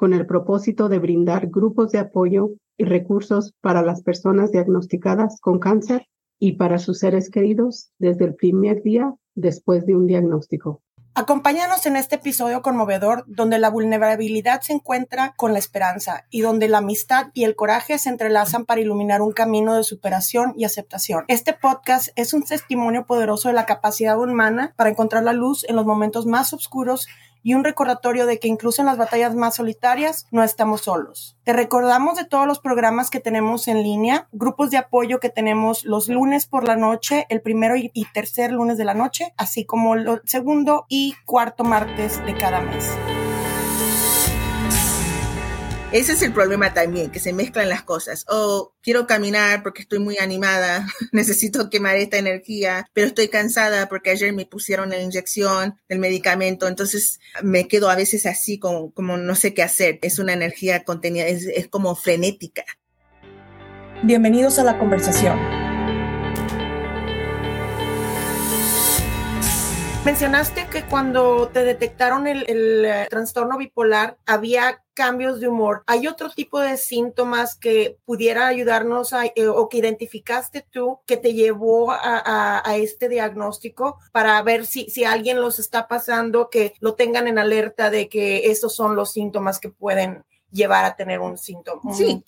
con el propósito de brindar grupos de apoyo y recursos para las personas diagnosticadas con cáncer y para sus seres queridos desde el primer día después de un diagnóstico. Acompáñanos en este episodio conmovedor donde la vulnerabilidad se encuentra con la esperanza y donde la amistad y el coraje se entrelazan para iluminar un camino de superación y aceptación. Este podcast es un testimonio poderoso de la capacidad humana para encontrar la luz en los momentos más oscuros y un recordatorio de que incluso en las batallas más solitarias no estamos solos. Te recordamos de todos los programas que tenemos en línea, grupos de apoyo que tenemos los lunes por la noche, el primero y, tercer lunes de la noche, así como el segundo y cuarto martes de cada mes. Ese es el problema también, que se mezclan las cosas. O oh, quiero caminar porque estoy muy animada, necesito quemar esta energía, pero estoy cansada porque ayer me pusieron la inyección del medicamento, entonces me quedo a veces así como, no sé qué hacer. Es una energía contenida, es como frenética. Bienvenidos a la conversación. Mencionaste que cuando te detectaron el, eh, trastorno bipolar había cambios de humor. ¿Hay otro tipo de síntomas que pudiera ayudarnos a, eh, o que identificaste tú que te llevó a, a, a, este diagnóstico para ver si, si alguien los está pasando, que lo tengan en alerta de que esos son los síntomas que pueden llevar a tener un síntoma. sí.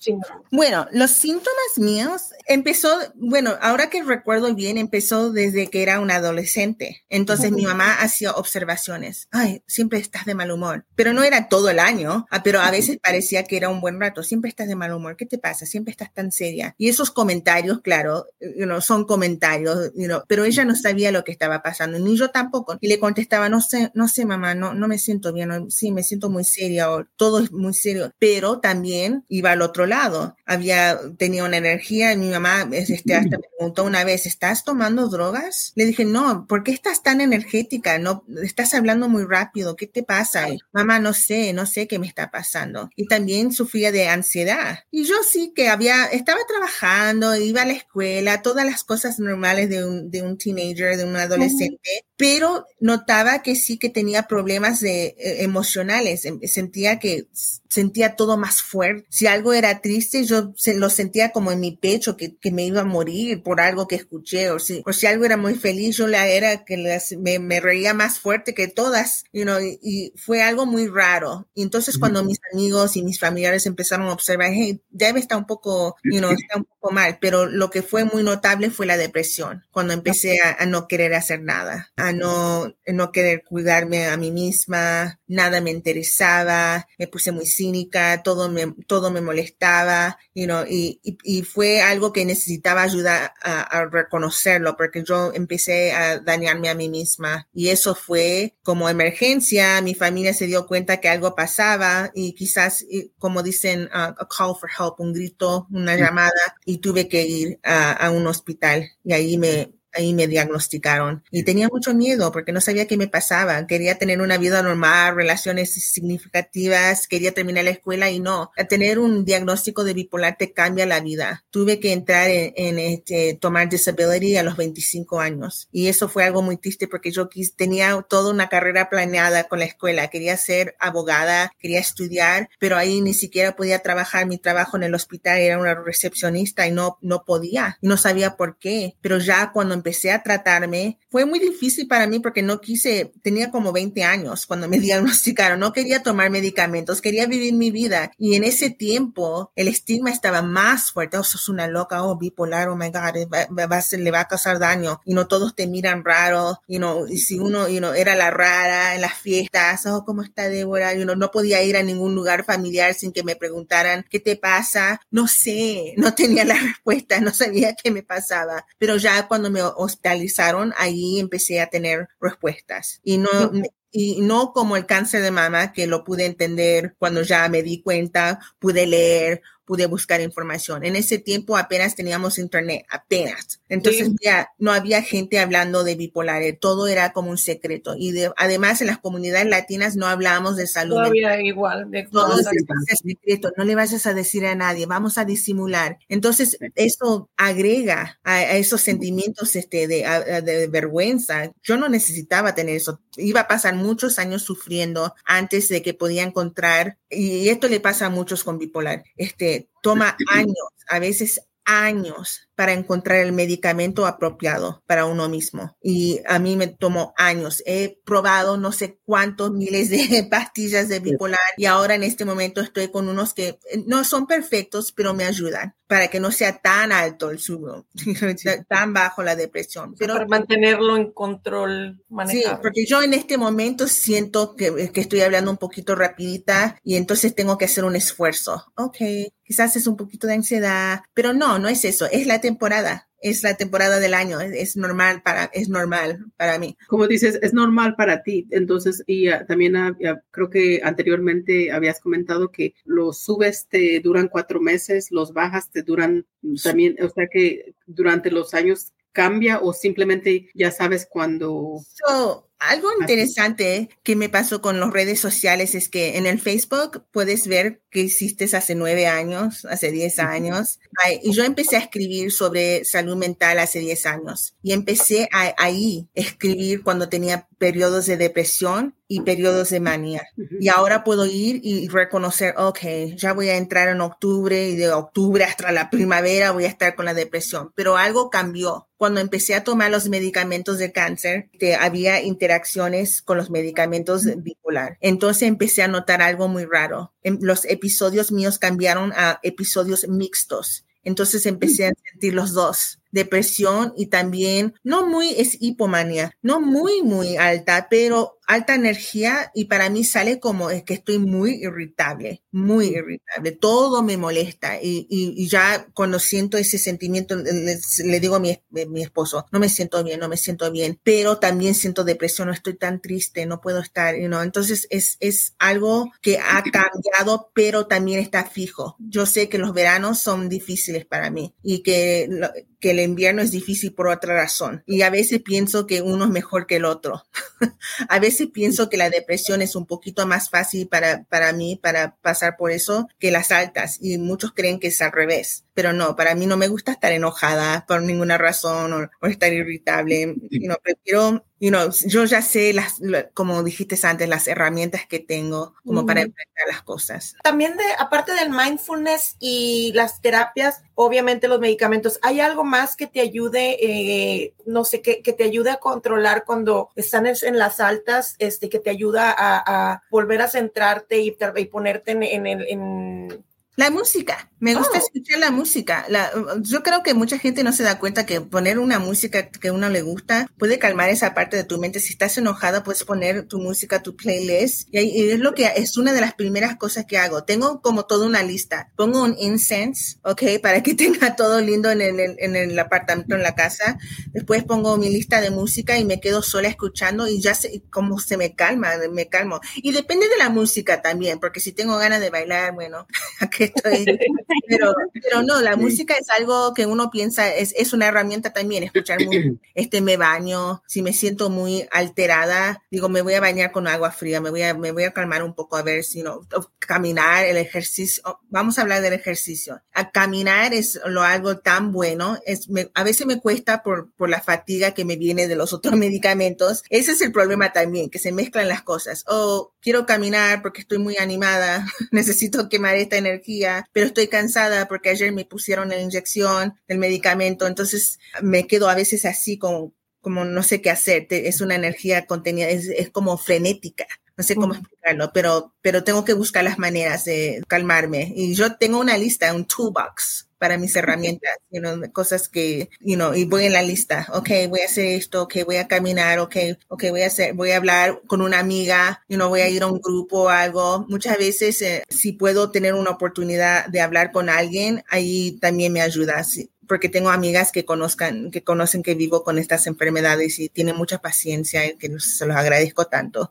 Bueno, los síntomas míos empezó, bueno, ahora que recuerdo bien, empezó desde que era una adolescente. Entonces mi mamá hacía observaciones. Ay, siempre estás de mal humor. Pero no era todo el año, ah, pero a veces parecía que era un buen rato. Siempre estás de mal humor. ¿Qué te pasa? Siempre estás tan seria. Y esos comentarios, claro, you know, son comentarios, you know, pero ella no sabía lo que estaba pasando, ni yo tampoco. Y le contestaba, no sé, no sé, mamá, no, no me siento bien. sí, me siento muy seria o todo es muy serio pero también iba al otro lado. Había, tenía una energía y mi mamá este, hasta me preguntó una vez, ¿estás tomando drogas? Le dije, no, ¿por qué estás tan energética? No, estás hablando muy rápido, ¿qué te pasa? mamá, no sé, no sé qué me está pasando. Y también sufría de ansiedad. Y yo sí que había, estaba trabajando, iba a la escuela, todas las cosas normales de un, de un teenager, de un adolescente, pero notaba que sí que tenía problemas de, eh, emocionales. Em, sentía que sentía todo más fuerte. Si algo era triste, yo se, lo sentía como en mi pecho, que, que, me iba a morir por algo que escuché. O si, o si algo era muy feliz, yo la era que me, me, reía más fuerte que todas. You know, y, y fue algo muy raro. Y entonces cuando mis amigos y mis familiares empezaron a observar, hey, debe estar un poco, you know, está un mal. Pero lo que fue muy notable fue la depresión. Cuando empecé a, a no querer hacer nada, a no, no querer cuidarme a mí misma, nada me interesaba, me puse muy cínica, todo me, todo me molestaba, you know, y, y, y fue algo que necesitaba ayuda a, a, reconocerlo, porque yo empecé a dañarme a mí misma. Y eso fue como emergencia, mi familia se dio cuenta que algo pasaba y quizás, como dicen, uh, a call for help, un grito, una llamada, y tuve que ir a, a un hospital. Y ahí me, ahí me diagnosticaron y tenía mucho miedo porque no sabía qué me pasaba. Quería tener una vida normal, relaciones significativas, quería terminar la escuela y no. tener un diagnóstico de bipolar te cambia la vida. Tuve que entrar en, en este, tomar disability a los 25 años y eso fue algo muy triste porque yo quis, tenía toda una carrera planeada con la escuela. Quería ser abogada, quería estudiar, pero ahí ni siquiera podía trabajar. Mi trabajo en el hospital era una recepcionista y no, no podía no sabía por qué. Pero ya cuando empecé a tratarme, fue muy difícil para mí porque no quise, tenía como 20 años cuando me diagnosticaron, no quería tomar medicamentos, quería vivir mi vida. Y en ese tiempo el estigma estaba más fuerte, oh, sos una loca, oh, bipolar, oh my God, va, va, le va a causar daño. Y no todos te miran raro, you know, y si uno, you know, era la rara en las fiestas, oh, ¿cómo está Débora? You know, no podía ir a ningún lugar familiar sin que me preguntaran, ¿qué te pasa? No sé, no tenía la respuesta, no sabía qué me pasaba. Pero ya cuando me hospitalizaron, ahí empecé a tener respuestas. Y no, y no como el cáncer de mama, que lo pude entender cuando ya me di cuenta, pude leer, pude buscar información. En ese tiempo apenas teníamos internet, apenas. Entonces ya no había gente hablando de bipolar, todo era como un secreto. Y además en las comunidades latinas no hablábamos de salud. Todavía igual, de todo es secreto, no le vayas a decir a nadie, vamos a disimular. Entonces eso agrega a, esos sentimientos este, de, de vergüenza. Yo no necesitaba tener eso. Iba a pasar muchos años sufriendo antes de que podía encontrar, y esto le pasa a muchos con bipolar, este, toma años, a veces años para encontrar el medicamento apropiado para uno mismo. Y a mí me tomó años. He probado no sé cuántos miles de pastillas de bipolar y ahora en este momento estoy con unos que eh, no son perfectos, pero me ayudan para que no sea tan alto el subo, tan bajo la depresión. Pero para mantenerlo en control. Sí, porque yo en este momento siento que, que estoy hablando un poquito rapidita y entonces tengo que hacer un esfuerzo. Ok, quizás es un poquito de ansiedad, pero no, no es eso, es la temporada, es la temporada del año, es, normal para, es normal para mí. Como dices, es normal para ti. Entonces, y ah, también ah, creo que anteriormente habías comentado que los subes te duran cuatro meses, los bajas te duran también, o sea que durante los años cambia o simplemente ya sabes cuando... Algo interesante que me pasó con las redes sociales es que en el Facebook puedes ver que hiciste hace nueve años, hace diez años. Y yo empecé a escribir sobre salud mental hace diez años. Y empecé a, ahí escribir cuando tenía periodos de depresión y periodos de manía. Y ahora puedo ir y reconocer, ok, ya voy a entrar en octubre y de octubre hasta la primavera voy a estar con la depresión. Pero algo cambió. Cuando empecé a tomar los medicamentos de cáncer, que había interacciones con los medicamentos bipolar. Entonces empecé a notar algo muy raro. Em, los episodios míos cambiaron a episodios mixtos. Entonces empecé a sentir los dos depresión y también no muy es hipomanía, no muy muy alta, pero alta energía y para mí sale como es que estoy muy irritable, muy irritable, todo me molesta y, y, ya cuando siento ese sentimiento le, digo a mi, mi, esposo, no me siento bien, no me siento bien, pero también siento depresión, no estoy tan triste, no puedo estar, you know? entonces es, es algo que ha cambiado, pero también está fijo. Yo sé que los veranos son difíciles para mí y que, que el invierno es difícil por otra razón y a veces pienso que uno es mejor que el otro. a veces pienso que la depresión es un poquito más fácil para, para mí, para pasar por eso, que las altas. Y muchos creen que es al revés. Pero no, para mí no me gusta estar enojada por ninguna razón o, estar irritable. Prefiero you know, yo ya sé las, como dijiste antes, las herramientas que tengo como para enfrentar las cosas. También de, aparte del mindfulness y las terapias, obviamente los medicamentos, ¿hay algo más que te ayude, eh, no sé, que, que, te ayude a controlar cuando están en, las altas, este, que te ayuda a, a volver a centrarte y, y ponerte en, en, en la música, me gusta oh. escuchar la música. La, yo creo que mucha gente no se da cuenta que poner una música que a uno le gusta puede calmar esa parte de tu mente. Si estás enojada, puedes poner tu música, tu playlist. Y, es lo que es una de las primeras cosas que hago. Tengo como toda una lista. Pongo un incense, ¿ok? Para que tenga todo lindo en el, en el apartamento, en la casa. Después pongo mi lista de música y me quedo sola escuchando y ya sé cómo se me calma, me calmo. Y depende de la música también, porque si tengo ganas de bailar, bueno, pero, pero no, la música es algo que uno piensa, es, es una herramienta también, escuchar. Este, me baño, si me siento muy alterada, digo, me voy a bañar con agua fría, me voy a, me voy a calmar un poco a ver si no, caminar, el ejercicio, vamos a hablar del ejercicio. A caminar es lo algo tan bueno, es, a veces me cuesta por, por la fatiga que me viene de los otros medicamentos. Ese es el problema también, que se mezclan las cosas. O quiero caminar porque estoy muy animada, necesito quemar esta energía pero estoy cansada porque ayer me pusieron la inyección del medicamento, entonces me quedo a veces así como, como no sé qué hacer, es una energía contenida, es, es como frenética. No sé cómo explicarlo, pero, pero tengo que buscar las maneras de calmarme. Y yo tengo una lista, un toolbox para mis herramientas, you cosas que, you y voy en la lista, ok, voy a hacer esto, ok, voy a caminar, ok, ok, voy a hacer, voy a hablar con una amiga, you voy a ir a un grupo o algo. Muchas veces, eh, si puedo tener una oportunidad de hablar con alguien, ahí también me ayuda. porque tengo amigas que conozcan, que conocen que vivo con estas enfermedades y tienen mucha paciencia y que se los agradezco tanto.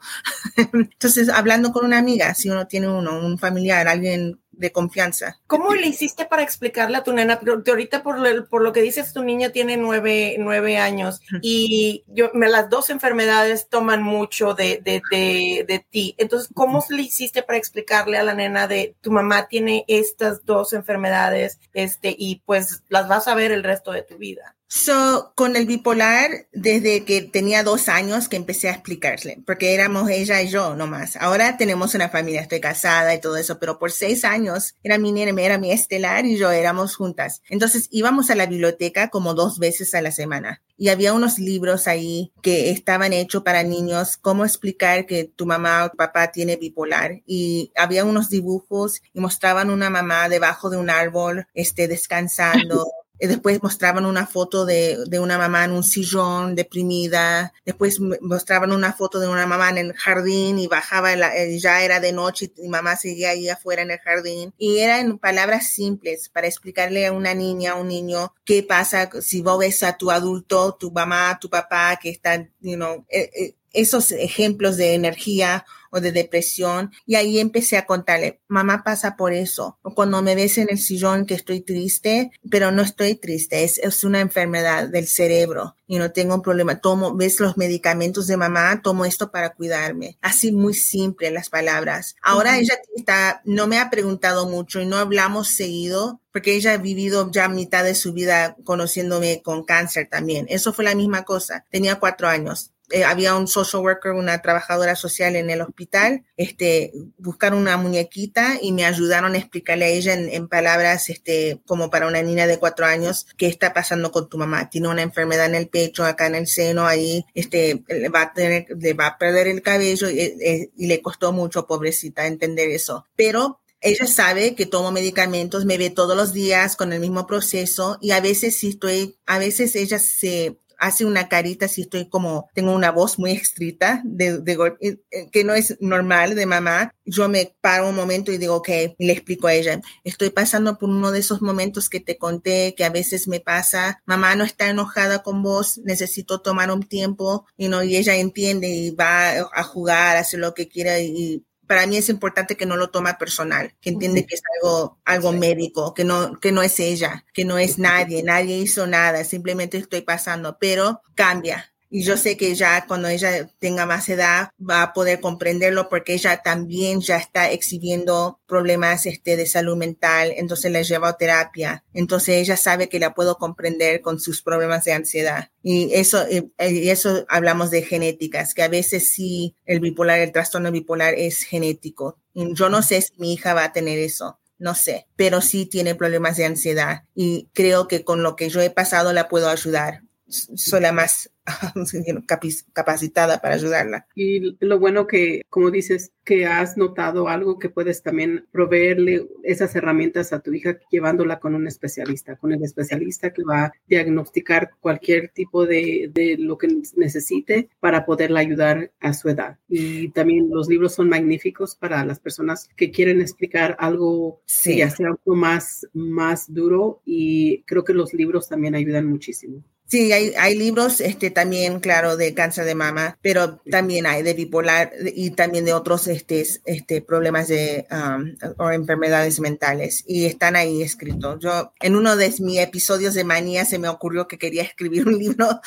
Entonces, hablando con una amiga, si uno tiene uno, un familiar, alguien de confianza. ¿Cómo le hiciste para explicarle a tu nena? Ahorita por, por lo que dices, tu niña tiene nueve, nueve años y yo, me, las dos enfermedades toman mucho de, de, de, de ti. Entonces, ¿cómo le hiciste para explicarle a la nena de tu mamá tiene estas dos enfermedades este, y pues las vas a ver el resto de tu vida? So, con el bipolar, desde que tenía dos años que empecé a explicarle, porque éramos ella y yo nomás. Ahora tenemos una familia, estoy casada y todo eso, pero por seis años era mi nena, era mi estelar y yo éramos juntas. Entonces íbamos a la biblioteca como dos veces a la semana y había unos libros ahí que estaban hechos para niños, cómo explicar que tu mamá o papá tiene bipolar y había unos dibujos y mostraban una mamá debajo de un árbol, este, descansando. Después mostraban una foto de, de, una mamá en un sillón deprimida. Después mostraban una foto de una mamá en el jardín y bajaba, la, eh, ya era de noche y mamá seguía ahí afuera en el jardín. Y eran palabras simples para explicarle a una niña, a un niño, qué pasa si vos ves a tu adulto, tu mamá, tu papá, que están, you know, eh, eh, esos ejemplos de energía o de depresión y ahí empecé a contarle, mamá pasa por eso. O cuando me ves en el sillón que estoy triste, pero no estoy triste, es, es una enfermedad del cerebro y no tengo un problema. Tomo, ves los medicamentos de mamá, tomo esto para cuidarme. Así muy simple las palabras. Ahora ella está, no me ha preguntado mucho y no hablamos seguido porque ella ha vivido ya mitad de su vida conociéndome con cáncer también. Eso fue la misma cosa. Tenía cuatro años eh, había un social worker, una trabajadora social en el hospital, este, buscaron una muñequita y me ayudaron a explicarle a ella en, palabras, este, como para una niña de cuatro años, qué está pasando con tu mamá. Tiene una enfermedad en el pecho, acá en el seno, ahí, este, va a tener, le va a perder el cabello y, eh, y le costó mucho, pobrecita, entender eso. Pero ella sabe que tomo medicamentos, me ve todos los días con el mismo proceso y a veces sí estoy, a veces ella se hace una carita si estoy como, tengo una voz muy estrita de, de eh, eh, que no es normal de mamá. Yo me paro un momento y digo, ok, y le explico a ella, estoy pasando por uno de esos momentos que te conté, que a veces me pasa, mamá no está enojada con vos, necesito tomar un tiempo, y no, y ella entiende y va a jugar, hace lo que quiera y para mí es importante que no lo toma personal, que entiende que es algo, algo médico, que no, que no es ella, que no es nadie, nadie hizo nada, simplemente estoy pasando, pero cambia, y yo sé que ya cuando ella tenga más edad va a poder comprenderlo porque ella también ya está exhibiendo problemas este, de salud mental, entonces la lleva a terapia. Entonces ella sabe que la puedo comprender con sus problemas de ansiedad. Y eso, y eso hablamos de genéticas, que a veces sí el bipolar, el trastorno bipolar es genético. Y yo no sé si mi hija va a tener eso no sé, pero sí tiene problemas de ansiedad y creo que con lo que yo he pasado la puedo ayudar. Soy la más capacitada para ayudarla. Y lo bueno que, como dices, que has notado algo que puedes también proveerle esas herramientas a tu hija llevándola con un especialista, con el especialista que va a diagnosticar cualquier tipo de, de lo que necesite para poderla ayudar a su edad. Y también los libros son magníficos para las personas que quieren explicar algo sí. ya sea algo más, más duro y creo que los libros también ayudan muchísimo. Sí, hay, hay libros este, también, claro, de cáncer de mama, pero también hay de bipolar y también de otros este, este, problemas de um, o enfermedades mentales y están ahí escritos. Yo, en uno de mis episodios de manía se me ocurrió que quería escribir un libro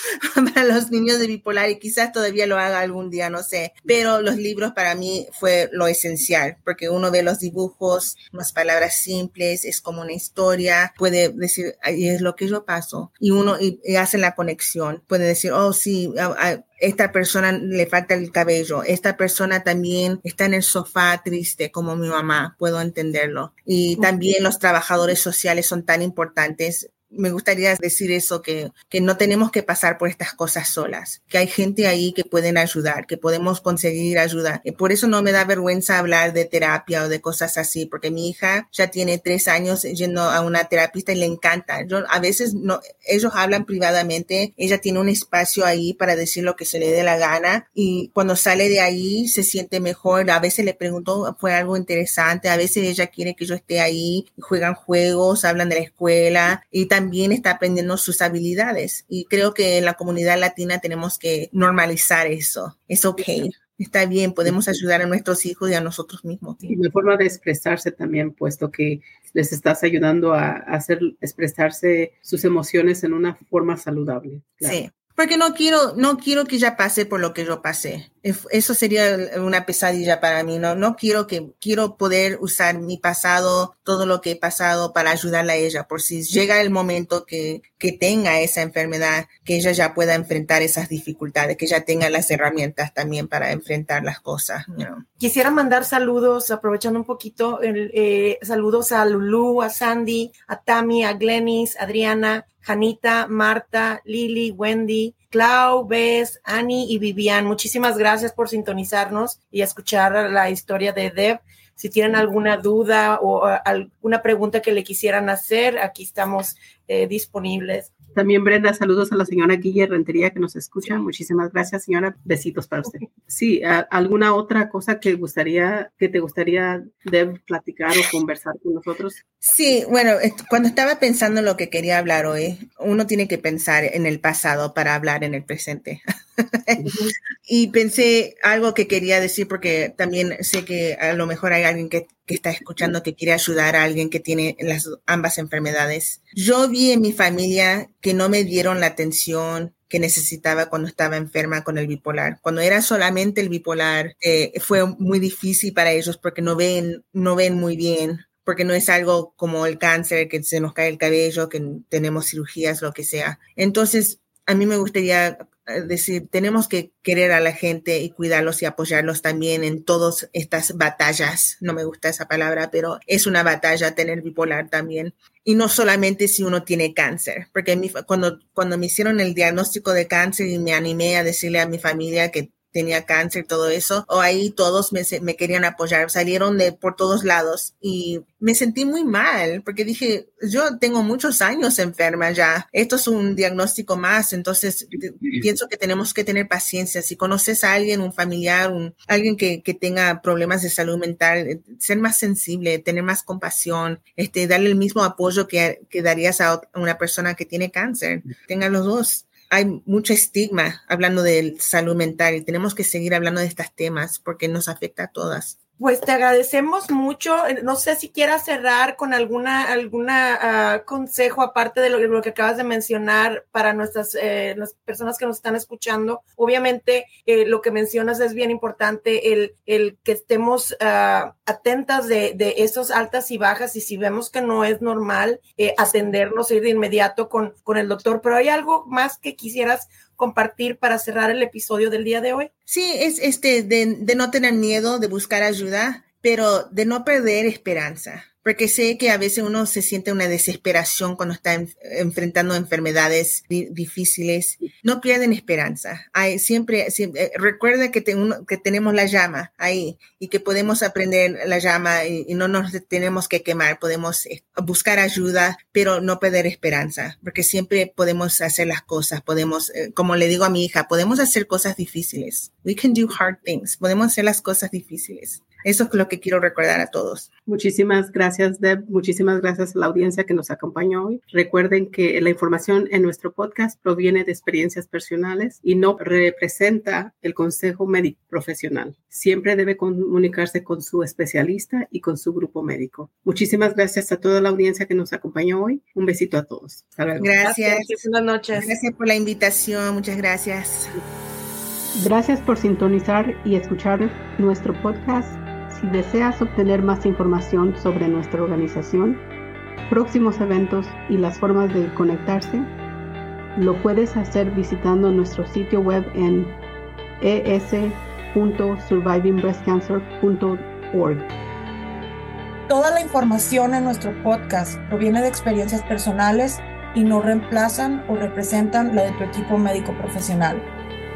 para los niños de bipolar y quizás todavía lo haga algún día, no sé, pero los libros para mí fue lo esencial porque uno ve los dibujos, unas palabras simples, es como una historia, puede decir, es lo que yo paso y uno y, y hace la conexión. Puede decir, oh, sí, a, esta persona le falta el cabello, esta persona también está en el sofá triste como mi mamá, puedo entenderlo. Y también los trabajadores sociales son tan importantes me gustaría decir eso, que, que no tenemos que pasar por estas cosas solas, que hay gente ahí que pueden ayudar, que podemos conseguir ayuda. Y por eso no me da vergüenza hablar de terapia o de cosas así, porque mi hija ya tiene tres años yendo a una terapista y le encanta. Yo a veces no, ellos hablan privadamente, ella tiene un espacio ahí para decir lo que se le dé la gana y cuando sale de ahí se siente mejor. A veces le pregunto, fue algo interesante, a veces ella quiere que yo esté ahí, juegan juegos, hablan de la escuela y también también está aprendiendo sus habilidades. Y creo que en la comunidad latina tenemos que normalizar eso. Es ok. está bien, podemos ayudar a nuestros hijos y a nosotros mismos. Y una forma de expresarse también, puesto que les estás ayudando a, hacer expresarse sus emociones en una forma saludable. Sí. Porque no quiero, no quiero que ella pase por lo que yo pasé. Eso sería una pesadilla para mí. No, no quiero que, quiero poder usar mi pasado, todo lo que he pasado para ayudarla a ella. Por si llega el momento que, que tenga esa enfermedad, que ella ya pueda enfrentar esas dificultades, que ella tenga las herramientas también para enfrentar las cosas. Quisiera mandar saludos, aprovechando un poquito, eh, saludos a Lulu, a Sandy, a Tammy, a Glenis, Adriana, Janita, Marta, Lili, Wendy, Clau, Bess, Annie y Vivian. Muchísimas gracias por sintonizarnos y escuchar la historia de Deb. Si tienen alguna duda o alguna pregunta que le quisieran hacer, aquí estamos eh, disponibles. También Brenda, saludos a la señora Guille Rentería que nos escucha. Muchísimas gracias, señora. Besitos para usted. Sí, ¿alguna otra cosa que gustaría, que te gustaría de platicar o conversar con nosotros? Sí, bueno, cuando estaba pensando en lo que quería hablar hoy, uno tiene que pensar en el pasado para hablar en el presente. y pensé algo que quería decir porque también sé que a lo mejor hay alguien que, que, está escuchando que quiere ayudar a alguien que tiene las ambas enfermedades. Yo vi en mi familia que no me dieron la atención que necesitaba cuando estaba enferma con el bipolar. Cuando era solamente el bipolar, eh, fue muy difícil para ellos porque no ven, no ven muy bien porque no es algo como el cáncer, que se nos cae el cabello, que tenemos cirugías, lo que sea. Entonces, a mí me gustaría decir, tenemos que querer a la gente y cuidarlos y apoyarlos también en todas estas batallas. No me gusta esa palabra, pero es una batalla tener bipolar también. Y no solamente si uno tiene cáncer, porque cuando, cuando me hicieron el diagnóstico de cáncer y me animé a decirle a mi familia que tenía cáncer y todo eso, o ahí todos me, me, querían apoyar, salieron de por todos lados y me sentí muy mal porque dije, yo tengo muchos años enferma ya, esto es un diagnóstico más, entonces pienso que tenemos que tener paciencia. Si conoces a alguien, un familiar, un, alguien que, que tenga problemas de salud mental, eh, ser más sensible, tener más compasión, este, darle el mismo apoyo que, que darías a una persona que tiene cáncer, tengan los dos hay mucho estigma hablando de salud mental y tenemos que seguir hablando de estos temas porque nos afecta a todas. Pues te agradecemos mucho. No sé si quieras cerrar con alguna, alguna ah, consejo aparte de lo, que acabas de mencionar para nuestras eh, las personas que nos están escuchando. Obviamente, eh, lo que mencionas es bien importante, el, el que estemos uh, atentas de, de esos altas y bajas y si vemos que no es normal, eh, atendernos, ir de inmediato con, con el doctor. Pero hay algo más que quisieras compartir para cerrar el episodio del día de hoy? Sí, es este de, de no tener miedo, de buscar ayuda, pero de no perder esperanza porque sé que a veces uno se siente una desesperación cuando está enfrentando enfermedades difíciles. No pierden esperanza. Hay, siempre, siempre recuerda que, que tenemos la llama ahí y que podemos aprender la llama y, no nos tenemos que quemar. Podemos eh, buscar ayuda, pero no perder esperanza, porque siempre podemos hacer las cosas. Podemos, eh, como le digo a mi hija, podemos hacer cosas difíciles. We can do hard things. Podemos hacer las cosas difíciles. Eso es lo que quiero recordar a todos. Muchísimas gracias, Deb. Muchísimas gracias a la audiencia que nos acompañó hoy. Recuerden que la información en nuestro podcast proviene de experiencias personales y no representa el consejo médico profesional. Siempre debe comunicarse con su especialista y con su grupo médico. Muchísimas gracias a toda la audiencia que nos acompañó hoy. Un besito a todos. Gracias. Buenas noches. Gracias por la invitación. Muchas gracias. Gracias por sintonizar y escuchar nuestro podcast deseas obtener más información sobre nuestra organización, próximos eventos y las formas de conectarse, lo puedes hacer visitando nuestro sitio web en es.survivingbreastcancer.org. Toda la información en nuestro podcast proviene de experiencias personales y no reemplazan o representan la de tu equipo médico profesional.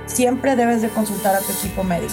Siempre debes de consultar a tu equipo médico.